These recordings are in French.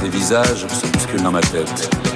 des visages se bousculent dans ma tête.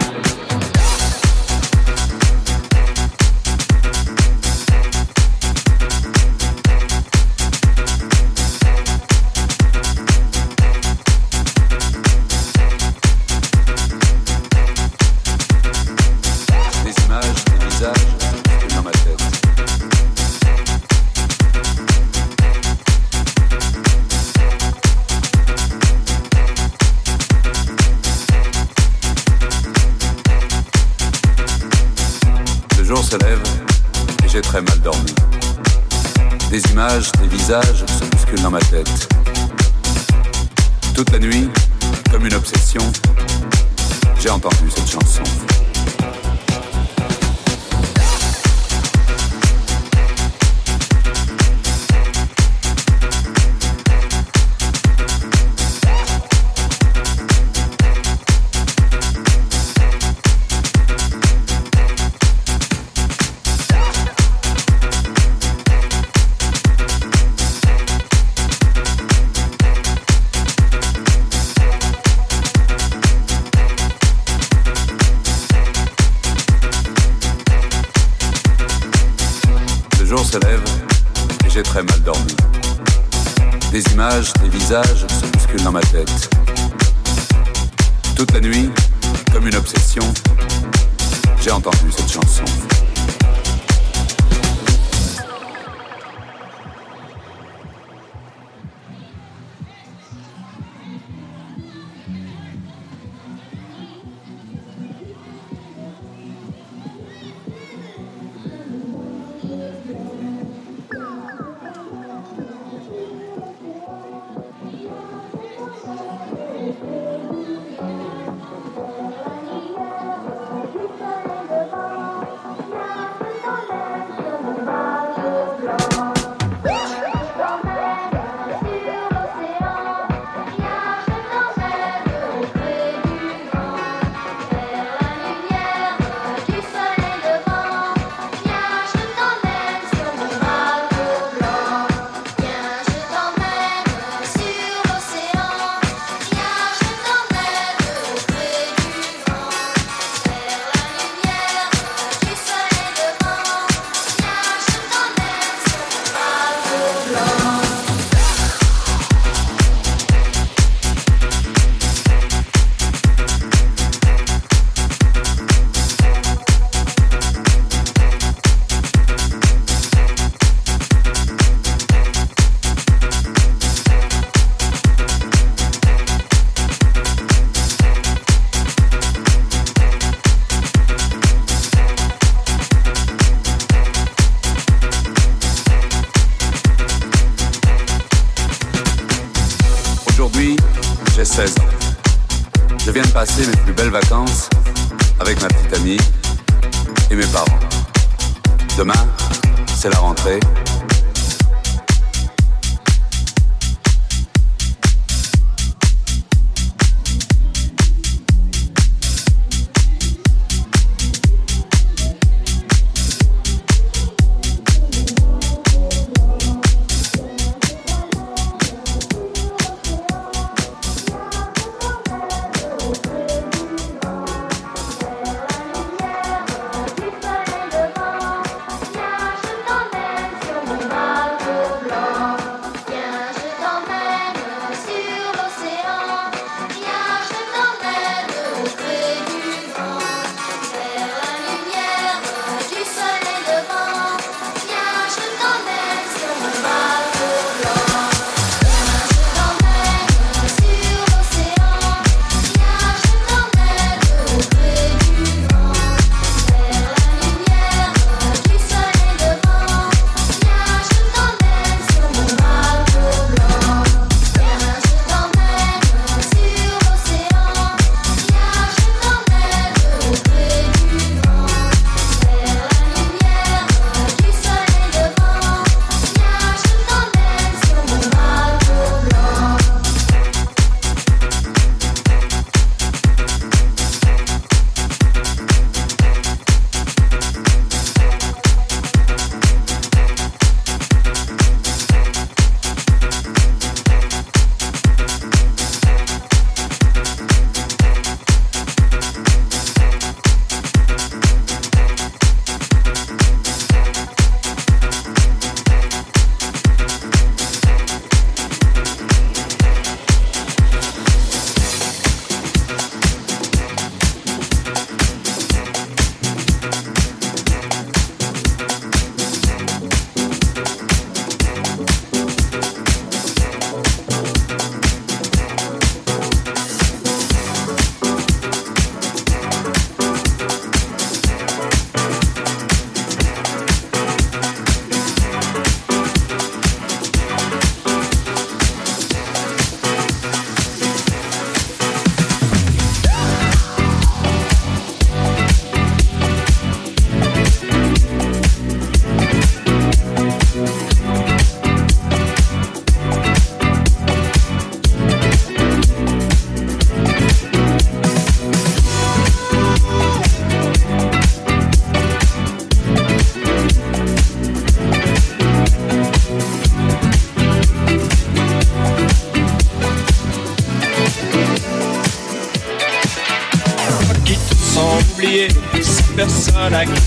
Se bouscule dans ma tête. Toute la nuit, comme une obsession, j'ai entendu cette chanson. Des visages se bousculent dans ma tête. Toute la nuit, comme une obsession, j'ai entendu cette chanson.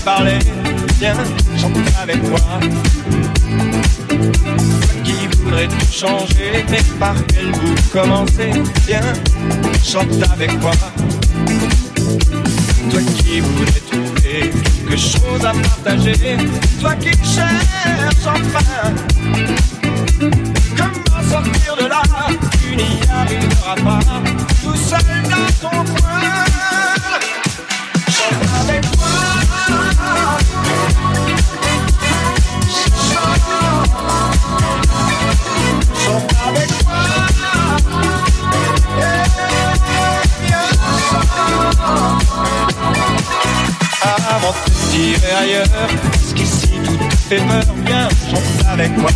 Parler. Viens, chante avec moi. Toi qui voudrais tout changer, mais par quel bout commencer? Viens, chante avec moi. Toi qui voudrais trouver quelque chose à partager, toi qui cherches enfin comment sortir de là, tu n'y arriveras pas, tout seul dans ton. Ailleurs. Parce qu'ici tout te fait peur, bien, chante avec moi.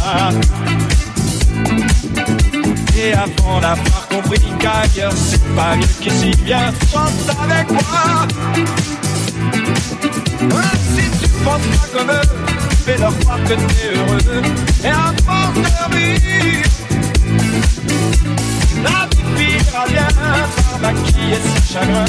Et avant d'avoir compris qu'ailleurs c'est pas mieux qu'ici, bien, chante avec moi. Si tu penses pas comme eux, fais-leur croire que t'es heureux. Et force de rire, la vie finira bien par maquiller ses chagrins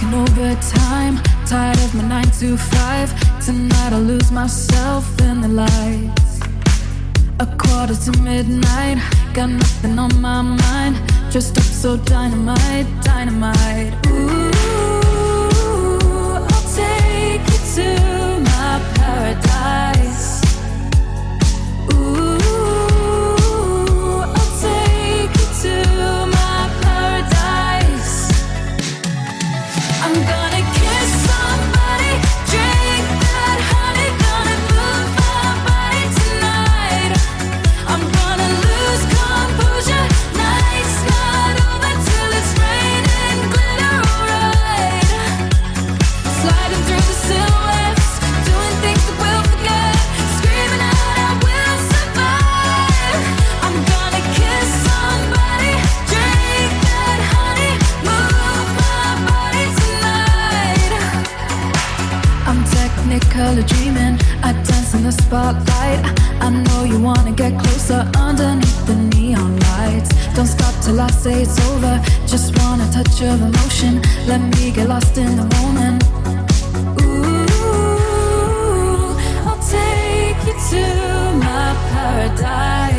working overtime. Tired of my nine to five. Tonight I'll lose myself in the lights. A quarter to midnight. Got nothing on my mind. Dressed up so dynamite, dynamite. Ooh. The spotlight. I know you wanna get closer underneath the neon lights. Don't stop till I say it's over. Just want a touch of emotion. Let me get lost in the moment. Ooh, I'll take you to my paradise.